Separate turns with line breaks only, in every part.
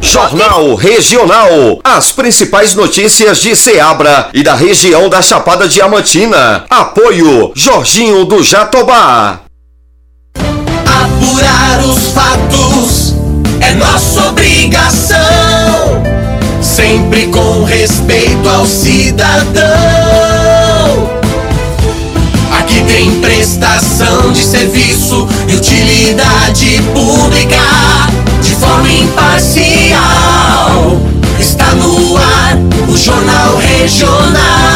Jornal Regional. As principais notícias de Ceabra e da região da Chapada Diamantina. Apoio Jorginho do Jatobá.
Apurar os fatos é nossa obrigação. Sempre com respeito ao cidadão. Aqui tem prestação de serviço e utilidade pública forma imparcial. Está no ar o Jornal Regional.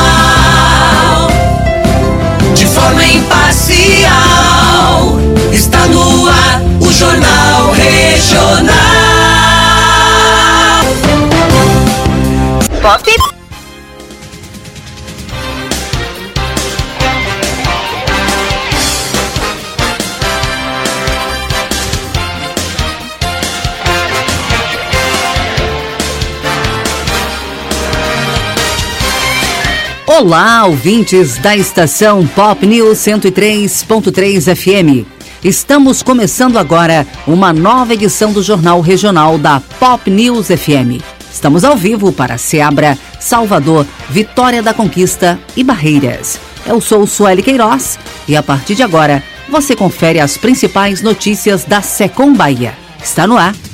Olá, ouvintes da estação Pop News 103.3 FM. Estamos começando agora uma nova edição do Jornal Regional da Pop News FM. Estamos ao vivo para Seabra, Salvador, Vitória da Conquista e Barreiras. Eu sou Sueli Queiroz e a partir de agora você confere as principais notícias da Secom Bahia. Está no ar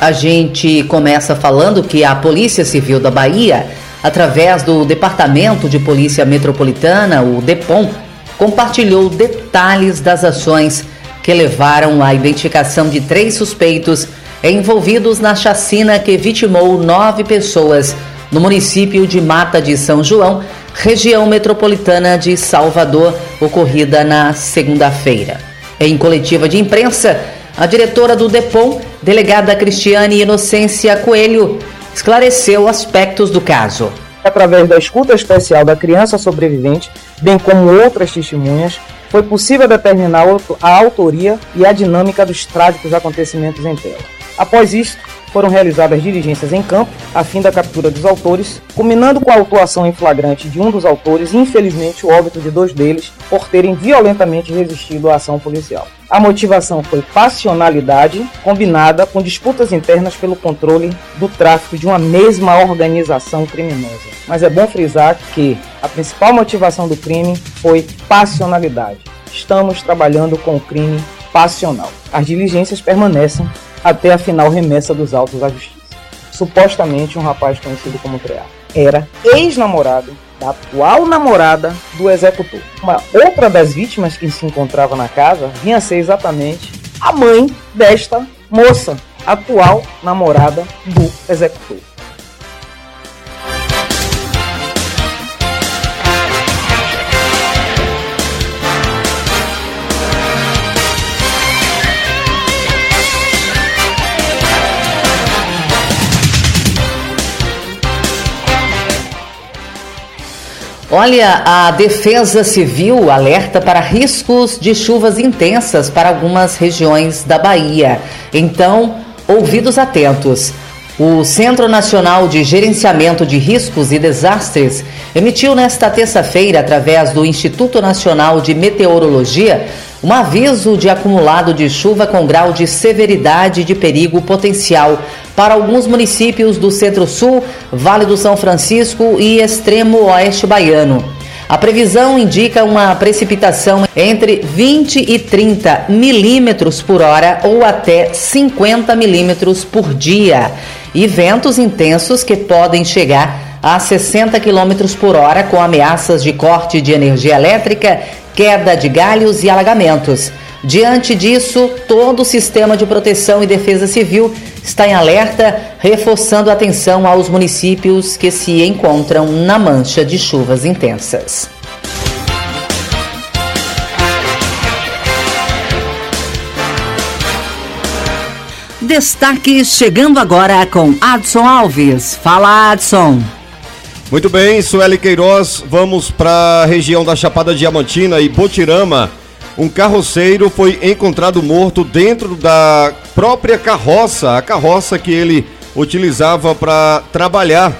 A gente começa falando que a Polícia Civil da Bahia, através do Departamento de Polícia Metropolitana, o DEPOM, compartilhou detalhes das ações que levaram à identificação de três suspeitos envolvidos na chacina que vitimou nove pessoas no município de Mata de São João, região metropolitana de Salvador, ocorrida na segunda-feira. Em coletiva de imprensa, a diretora do DEPOM, delegada Cristiane Inocência Coelho, esclareceu aspectos do caso.
Através da escuta especial da criança sobrevivente, bem como outras testemunhas, foi possível determinar a autoria e a dinâmica dos trágicos acontecimentos em tela. Após isso, foram realizadas diligências em campo, a fim da captura dos autores, culminando com a autuação em flagrante de um dos autores e, infelizmente, o óbito de dois deles por terem violentamente resistido à ação policial. A motivação foi passionalidade, combinada com disputas internas pelo controle do tráfico de uma mesma organização criminosa. Mas é bom frisar que a principal motivação do crime foi passionalidade. Estamos trabalhando com o crime passional. As diligências permanecem até a final remessa dos autos à justiça. Supostamente um rapaz conhecido como Treá era ex-namorado da atual namorada do executor. Uma outra das vítimas que se encontrava na casa vinha a ser exatamente a mãe desta moça, atual namorada do executor.
Olha, a Defesa Civil alerta para riscos de chuvas intensas para algumas regiões da Bahia. Então, ouvidos atentos. O Centro Nacional de Gerenciamento de Riscos e Desastres emitiu nesta terça-feira, através do Instituto Nacional de Meteorologia, um aviso de acumulado de chuva com grau de severidade de perigo potencial para alguns municípios do Centro-Sul, Vale do São Francisco e extremo oeste baiano. A previsão indica uma precipitação entre 20 e 30 milímetros por hora ou até 50 milímetros por dia e ventos intensos que podem chegar a 60 km por hora com ameaças de corte de energia elétrica, queda de galhos e alagamentos. Diante disso, todo o sistema de proteção e defesa civil está em alerta, reforçando a atenção aos municípios que se encontram na mancha de chuvas intensas. Destaque chegando agora com Adson Alves. Fala, Adson.
Muito bem, Sueli Queiroz, vamos para a região da Chapada Diamantina e Botirama. Um carroceiro foi encontrado morto dentro da própria carroça, a carroça que ele utilizava para trabalhar.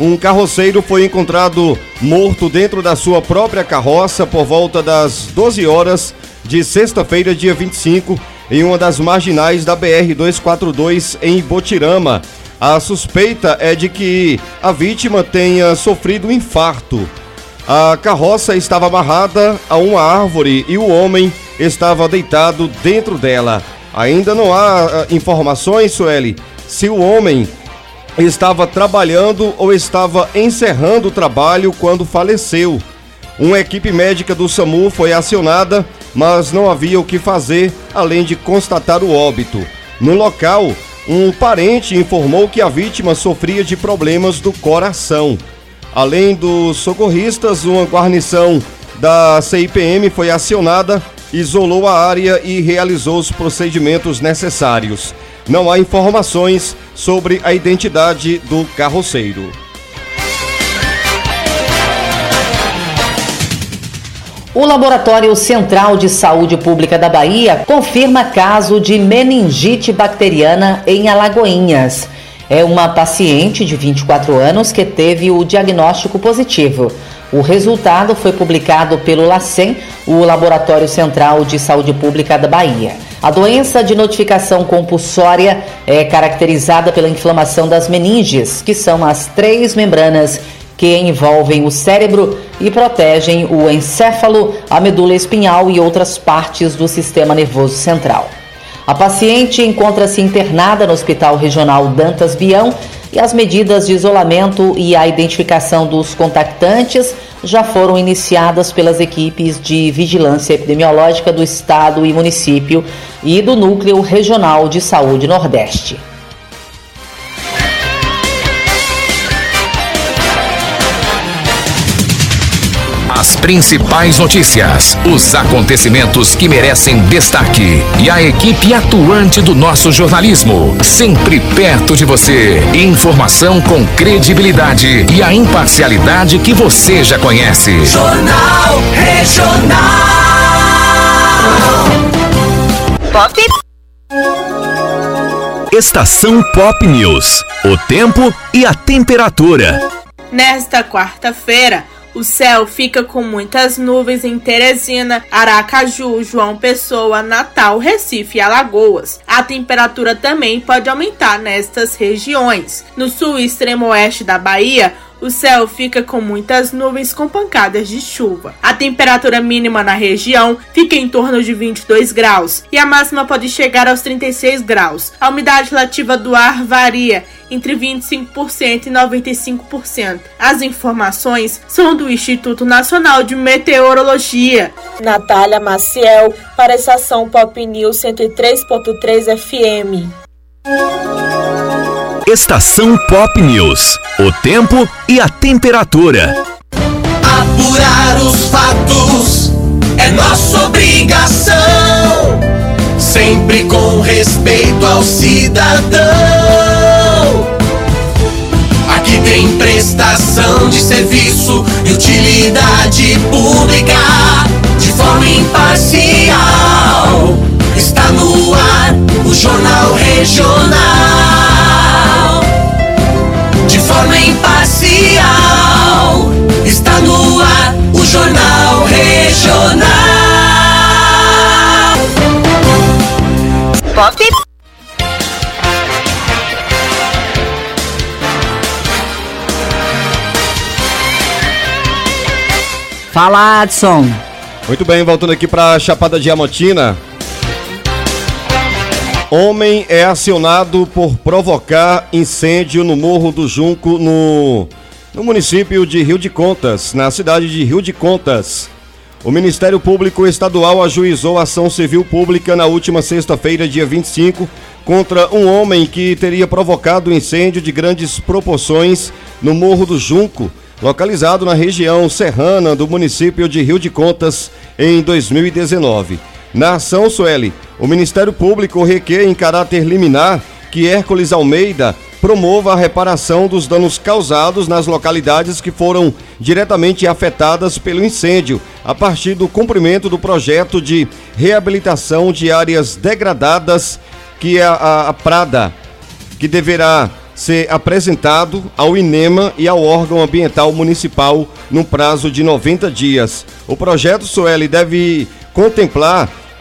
Um carroceiro foi encontrado morto dentro da sua própria carroça por volta das 12 horas de sexta-feira, dia 25, em uma das marginais da BR 242 em Botirama. A suspeita é de que a vítima tenha sofrido um infarto. A carroça estava amarrada a uma árvore e o homem estava deitado dentro dela. Ainda não há uh, informações, Sueli, se o homem estava trabalhando ou estava encerrando o trabalho quando faleceu. Uma equipe médica do SAMU foi acionada, mas não havia o que fazer além de constatar o óbito. No local, um parente informou que a vítima sofria de problemas do coração. Além dos socorristas, uma guarnição da CIPM foi acionada, isolou a área e realizou os procedimentos necessários. Não há informações sobre a identidade do carroceiro.
O Laboratório Central de Saúde Pública da Bahia confirma caso de meningite bacteriana em Alagoinhas. É uma paciente de 24 anos que teve o diagnóstico positivo. O resultado foi publicado pelo LACEN, o Laboratório Central de Saúde Pública da Bahia. A doença de notificação compulsória é caracterizada pela inflamação das meninges, que são as três membranas que envolvem o cérebro e protegem o encéfalo, a medula espinhal e outras partes do sistema nervoso central. A paciente encontra-se internada no Hospital Regional Dantas Bião e as medidas de isolamento e a identificação dos contactantes já foram iniciadas pelas equipes de vigilância epidemiológica do Estado e município e do Núcleo Regional de Saúde Nordeste.
As principais notícias, os acontecimentos que merecem destaque e a equipe atuante do nosso jornalismo, sempre perto de você. Informação com credibilidade e a imparcialidade que você já conhece.
Jornal Regional.
Pop. Estação Pop News. O tempo e a temperatura.
Nesta quarta-feira, o céu fica com muitas nuvens em Teresina, Aracaju, João Pessoa, Natal, Recife e Alagoas. A temperatura também pode aumentar nestas regiões. No sul e extremo oeste da Bahia, o céu fica com muitas nuvens com pancadas de chuva. A temperatura mínima na região fica em torno de 22 graus e a máxima pode chegar aos 36 graus. A umidade relativa do ar varia entre 25% e 95%. As informações são do Instituto Nacional de Meteorologia.
Natália Maciel, para a estação Pop News 103.3 FM.
Estação Pop News. O tempo e a temperatura.
Apurar os fatos é nossa obrigação. Sempre com respeito ao cidadão. Aqui tem prestação de serviço e utilidade pública de forma imparcial. Está no ar o Jornal Regional. Imparcial, está no ar o Jornal Regional.
Pop. Fala, Adson.
Muito bem, voltando aqui para Chapada Diamantina. Homem é acionado por provocar incêndio no Morro do Junco, no, no município de Rio de Contas, na cidade de Rio de Contas. O Ministério Público Estadual ajuizou ação civil pública na última sexta-feira, dia 25, contra um homem que teria provocado incêndio de grandes proporções no Morro do Junco, localizado na região serrana do município de Rio de Contas, em 2019. Na ação, Sueli, o Ministério Público requer em caráter liminar que Hércules Almeida promova a reparação dos danos causados nas localidades que foram diretamente afetadas pelo incêndio, a partir do cumprimento do projeto de reabilitação de áreas degradadas, que é a, a Prada, que deverá ser apresentado ao INEMA e ao órgão ambiental municipal no prazo de 90 dias. O projeto Sueli deve contemplar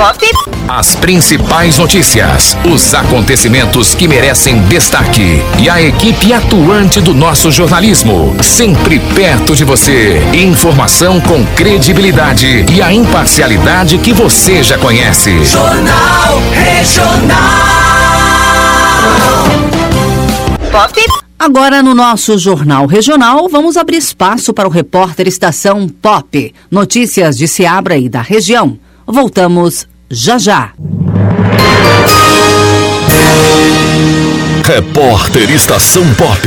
Pop.
As principais notícias, os acontecimentos que merecem destaque e a equipe atuante do nosso jornalismo, sempre perto de você. Informação com credibilidade e a imparcialidade que você já conhece.
Jornal Regional.
Pop. Agora no nosso Jornal Regional, vamos abrir espaço para o repórter Estação Pop. Notícias de Seabra e da região. Voltamos já já.
Repórter Estação Pop.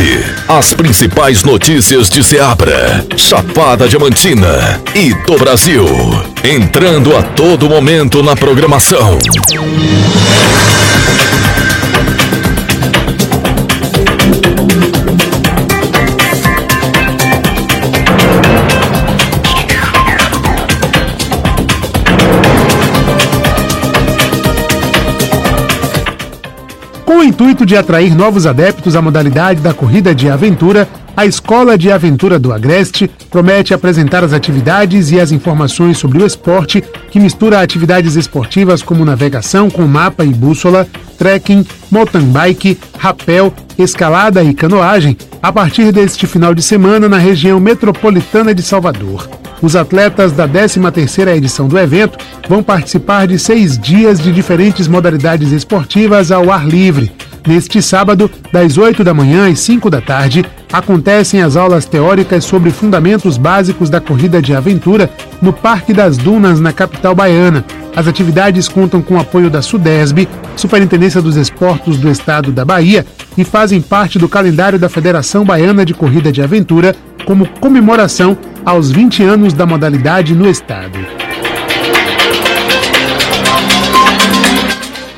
As principais notícias de Seabra, Chapada Diamantina e do Brasil. Entrando a todo momento na programação.
O intuito de atrair novos adeptos à modalidade da corrida de aventura, a Escola de Aventura do Agreste promete apresentar as atividades e as informações sobre o esporte, que mistura atividades esportivas como navegação com mapa e bússola, trekking, mountain bike, rapel, escalada e canoagem, a partir deste final de semana na região metropolitana de Salvador. Os atletas da 13ª edição do evento vão participar de seis dias de diferentes modalidades esportivas ao ar livre. Neste sábado, das 8 da manhã às 5 da tarde, acontecem as aulas teóricas sobre fundamentos básicos da corrida de aventura no Parque das Dunas, na capital baiana. As atividades contam com o apoio da SUDESB, Superintendência dos Esportos do Estado da Bahia, e fazem parte do calendário da Federação Baiana de Corrida de Aventura, como comemoração aos 20 anos da modalidade no estado.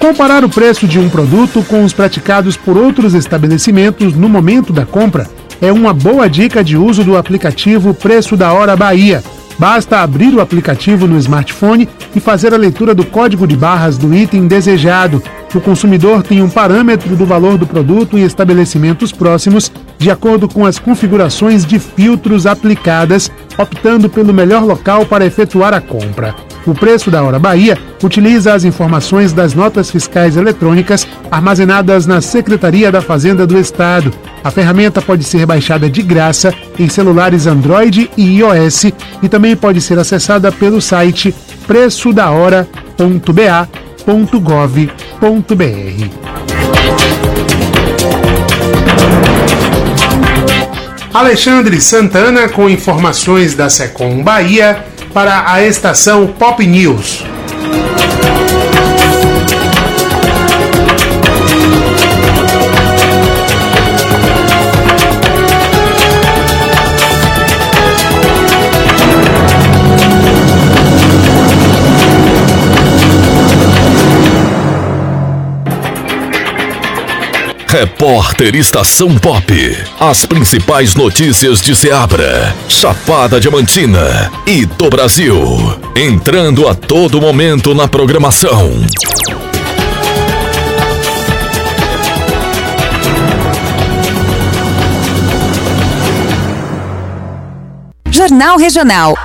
Comparar o preço de um produto com os praticados por outros estabelecimentos no momento da compra é uma boa dica de uso do aplicativo Preço da Hora Bahia. Basta abrir o aplicativo no smartphone e fazer a leitura do código de barras do item desejado. O consumidor tem um parâmetro do valor do produto em estabelecimentos próximos, de acordo com as configurações de filtros aplicadas, optando pelo melhor local para efetuar a compra. O preço da Hora Bahia utiliza as informações das notas fiscais eletrônicas armazenadas na Secretaria da Fazenda do Estado. A ferramenta pode ser baixada de graça em celulares Android e iOS e também pode ser acessada pelo site preçodahora.ba.gov.br. Alexandre Santana com informações da Secom Bahia para a estação Pop News.
Repórter Estação Pop. As principais notícias de Ceabra, Chapada Diamantina e do Brasil. Entrando a todo momento na programação.
Jornal Regional.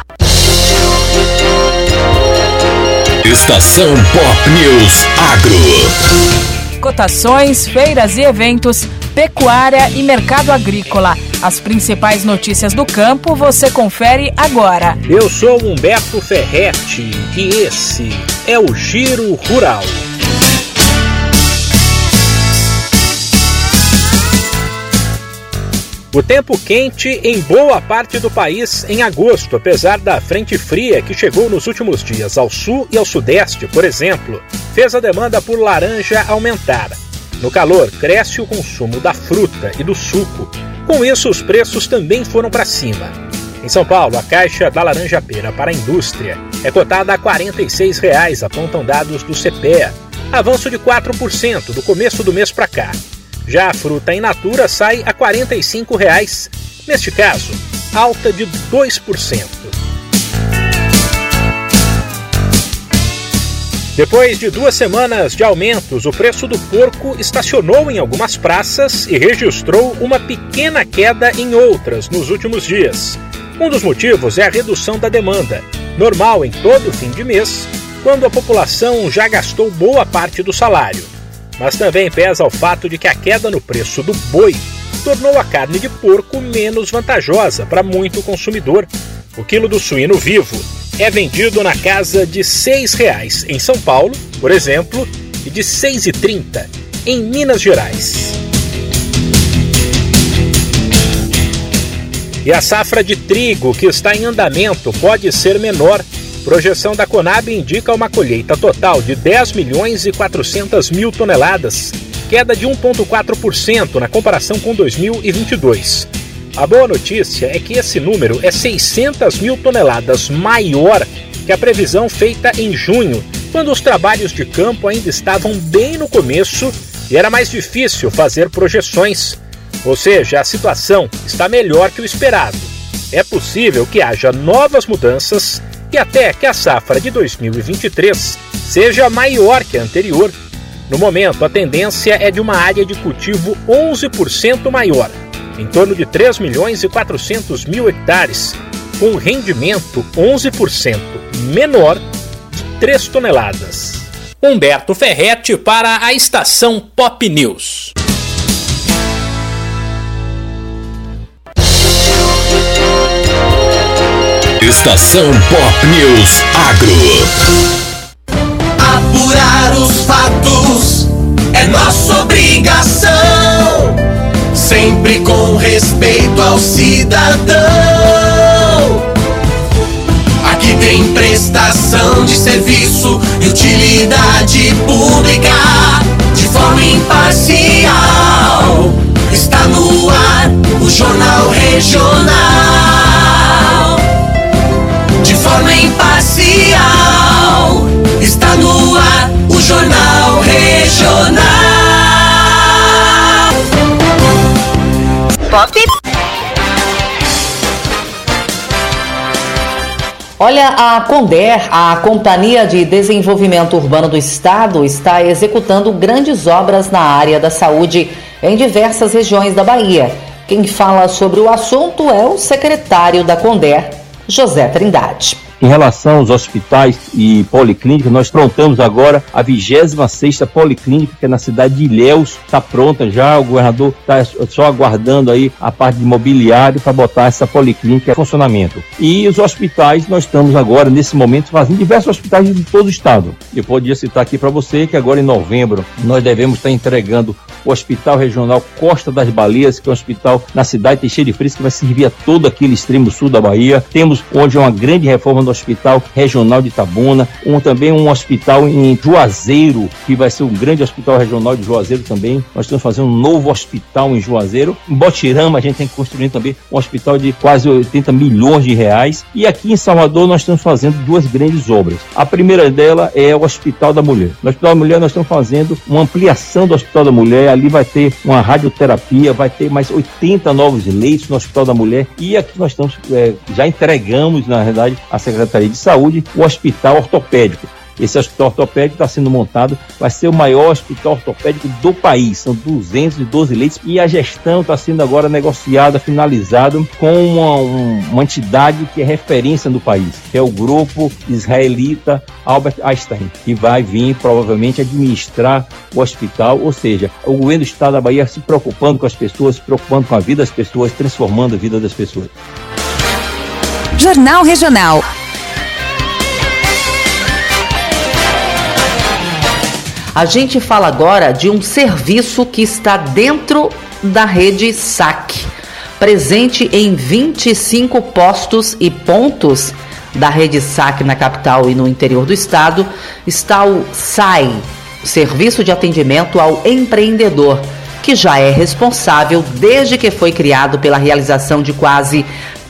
Estação Pop News Agro.
Cotações, feiras e eventos, pecuária e mercado agrícola. As principais notícias do campo você confere agora.
Eu sou Humberto Ferretti e esse é o Giro Rural. O tempo quente em boa parte do país em agosto, apesar da frente fria que chegou nos últimos dias ao sul e ao sudeste, por exemplo, fez a demanda por laranja aumentar. No calor, cresce o consumo da fruta e do suco. Com isso, os preços também foram para cima. Em São Paulo, a caixa da laranja pera para a indústria é cotada a 46 reais, apontam dados do CPEA, avanço de 4% do começo do mês para cá. Já a fruta in natura sai a 45 reais, neste caso, alta de 2%. Depois de duas semanas de aumentos, o preço do porco estacionou em algumas praças e registrou uma pequena queda em outras nos últimos dias. Um dos motivos é a redução da demanda, normal em todo fim de mês, quando a população já gastou boa parte do salário mas também pesa o fato de que a queda no preço do boi tornou a carne de porco menos vantajosa para muito consumidor. O quilo do suíno vivo é vendido na casa de R$ 6,00 em São Paulo, por exemplo, e de R$ 6,30 em Minas Gerais. E a safra de trigo que está em andamento pode ser menor Projeção da Conab indica uma colheita total de 10 milhões e 400 mil toneladas, queda de 1,4% na comparação com 2022. A boa notícia é que esse número é 600 mil toneladas maior que a previsão feita em junho, quando os trabalhos de campo ainda estavam bem no começo e era mais difícil fazer projeções. Ou seja, a situação está melhor que o esperado. É possível que haja novas mudanças e até que a safra de 2023 seja maior que a anterior. No momento, a tendência é de uma área de cultivo 11% maior, em torno de 3 milhões e 400 mil hectares, com rendimento 11% menor de 3 toneladas. Humberto Ferretti para a estação Pop News.
Estação Pop News
Agro. Apurar os fatos é nossa obrigação. Sempre com respeito ao cidadão. Aqui tem prestação de serviço e utilidade pública de forma imparcial. Está no ar o Jornal Regional
Pop. Olha, a Conder, a Companhia de Desenvolvimento Urbano do Estado, está executando grandes obras na área da saúde em diversas regiões da Bahia. Quem fala sobre o assunto é o secretário da Conder, José Trindade.
Em relação aos hospitais e policlínicas, nós prontamos agora a 26ª policlínica, que é na cidade de Ilhéus, está pronta já, o governador está só aguardando aí a parte de mobiliário para botar essa policlínica em funcionamento. E os hospitais, nós estamos agora, nesse momento, fazendo diversos hospitais de todo o estado. Eu podia citar aqui para você que agora em novembro nós devemos estar entregando o Hospital Regional Costa das Baleias, que é um hospital na cidade de Teixeira de Freitas, que vai servir a todo aquele extremo sul da Bahia. Temos onde é uma grande reforma no Hospital Regional de Itabuna, um, também um hospital em Juazeiro, que vai ser um grande hospital regional de Juazeiro também. Nós estamos fazendo um novo hospital em Juazeiro. Em Botirama, a gente tem que construir também um hospital de quase 80 milhões de reais. E aqui em Salvador, nós estamos fazendo duas grandes obras. A primeira dela é o Hospital da Mulher. No Hospital da Mulher, nós estamos fazendo uma ampliação do Hospital da Mulher, ali vai ter uma radioterapia, vai ter mais 80 novos leitos no Hospital da Mulher e aqui nós estamos, é, já entregamos, na verdade, à Secretaria de Saúde o Hospital Ortopédico. Esse hospital ortopédico está sendo montado, vai ser o maior hospital ortopédico do país. São 212 leitos e a gestão está sendo agora negociada, finalizada com uma, uma, entidade que é referência no país, que é o grupo israelita Albert Einstein, que vai vir provavelmente administrar o hospital, ou seja, o governo do estado da Bahia se preocupando com as pessoas, se preocupando com a vida das pessoas, transformando a vida das pessoas.
Jornal Regional. A gente fala agora de um serviço que está dentro da rede SAC, presente em 25 postos e pontos da rede SAC na capital e no interior do estado, está o SAI, Serviço de Atendimento ao Empreendedor, que já é responsável desde que foi criado pela realização de quase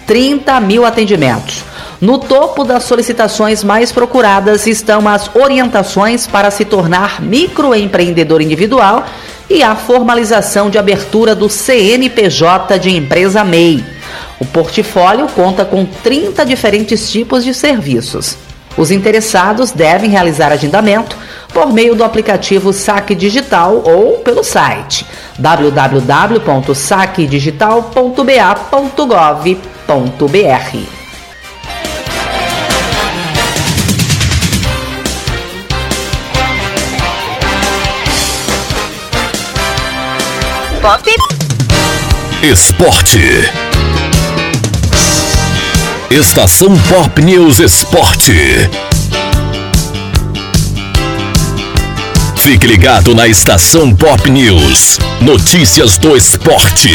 30 mil atendimentos. No topo das solicitações mais procuradas estão as orientações para se tornar microempreendedor individual e a formalização de abertura do CNPJ de empresa MEI. O portfólio conta com 30 diferentes tipos de serviços. Os interessados devem realizar agendamento por meio do aplicativo Saque Digital ou pelo site www.saquedigital.ba.gov.br.
Pop. Esporte. Estação Pop News Esporte. Fique ligado na Estação Pop News. Notícias do esporte.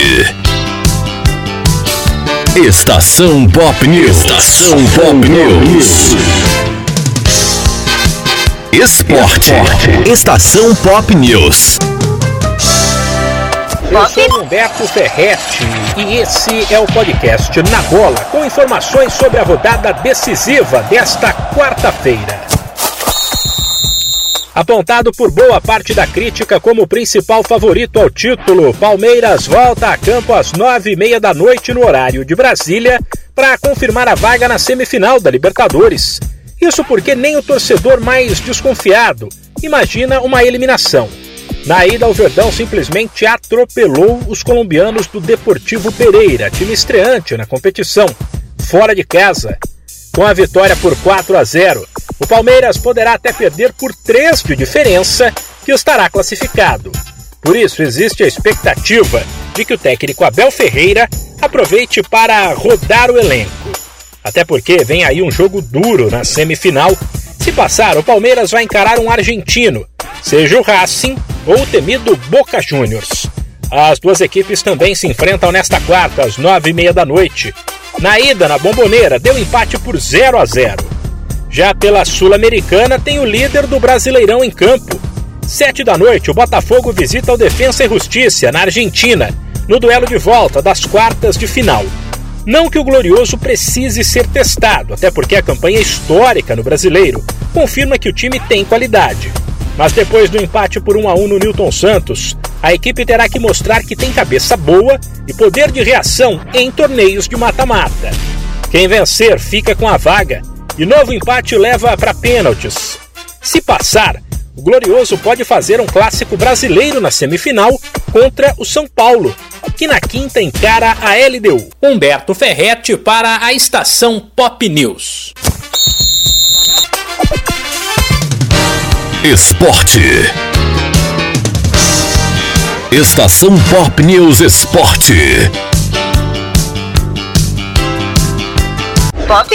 Estação Pop News. Estação Pop News. Esporte. Estação Pop News.
Eu sou Humberto Ferretti e esse é o podcast Na Bola, com informações sobre a rodada decisiva desta quarta-feira. Apontado por boa parte da crítica como principal favorito ao título, Palmeiras volta a campo às nove e meia da noite no horário de Brasília para confirmar a vaga na semifinal da Libertadores. Isso porque nem o torcedor mais desconfiado imagina uma eliminação. Na ida, o Verdão simplesmente atropelou os colombianos do Deportivo Pereira, time estreante na competição, fora de casa. Com a vitória por 4 a 0, o Palmeiras poderá até perder por 3 de diferença, que estará classificado. Por isso, existe a expectativa de que o técnico Abel Ferreira aproveite para rodar o elenco. Até porque vem aí um jogo duro na semifinal. Se passar, o Palmeiras vai encarar um argentino, seja o Racing ou o temido Boca Juniors. As duas equipes também se enfrentam nesta quarta, às nove e meia da noite. Na ida, na Bomboneira, deu empate por 0 a 0. Já pela Sul-Americana, tem o líder do Brasileirão em campo. Sete da noite, o Botafogo visita o Defensa e Justiça, na Argentina, no duelo de volta das quartas de final. Não que o Glorioso precise ser testado, até porque a campanha histórica no brasileiro confirma que o time tem qualidade. Mas depois do empate por 1 a 1 no Newton Santos, a equipe terá que mostrar que tem cabeça boa e poder de reação em torneios de mata-mata. Quem vencer fica com a vaga e novo empate leva para pênaltis. Se passar, o Glorioso pode fazer um clássico brasileiro na semifinal contra o São Paulo, que na quinta encara a LDU. Humberto Ferretti para a estação Pop News.
Esporte. Estação Pop News Esporte.
Pop.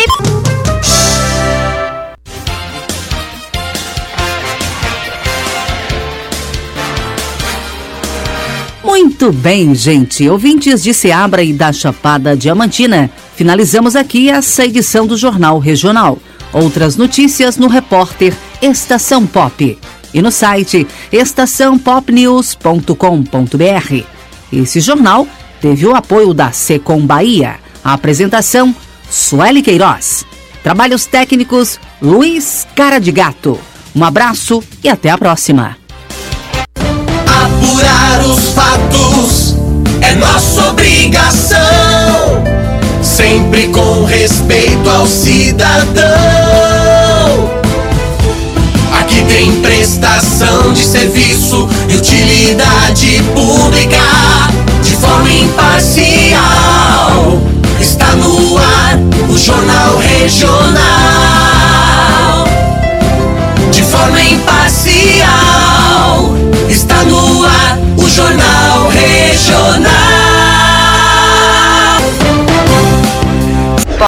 Muito bem, gente. Ouvintes de Seabra e da Chapada Diamantina, finalizamos aqui essa edição do Jornal Regional. Outras notícias no repórter Estação Pop e no site estaçãopopnews.com.br. Esse jornal teve o apoio da Secom Bahia. A apresentação, Sueli Queiroz. Trabalhos técnicos, Luiz Cara de Gato. Um abraço e até a próxima.
Apurar ligação, sempre com respeito ao cidadão que tem prestação de serviço e utilidade pública de forma imparcial. Está no ar o Jornal Regional. De forma imparcial. Está no ar o Jornal Regional.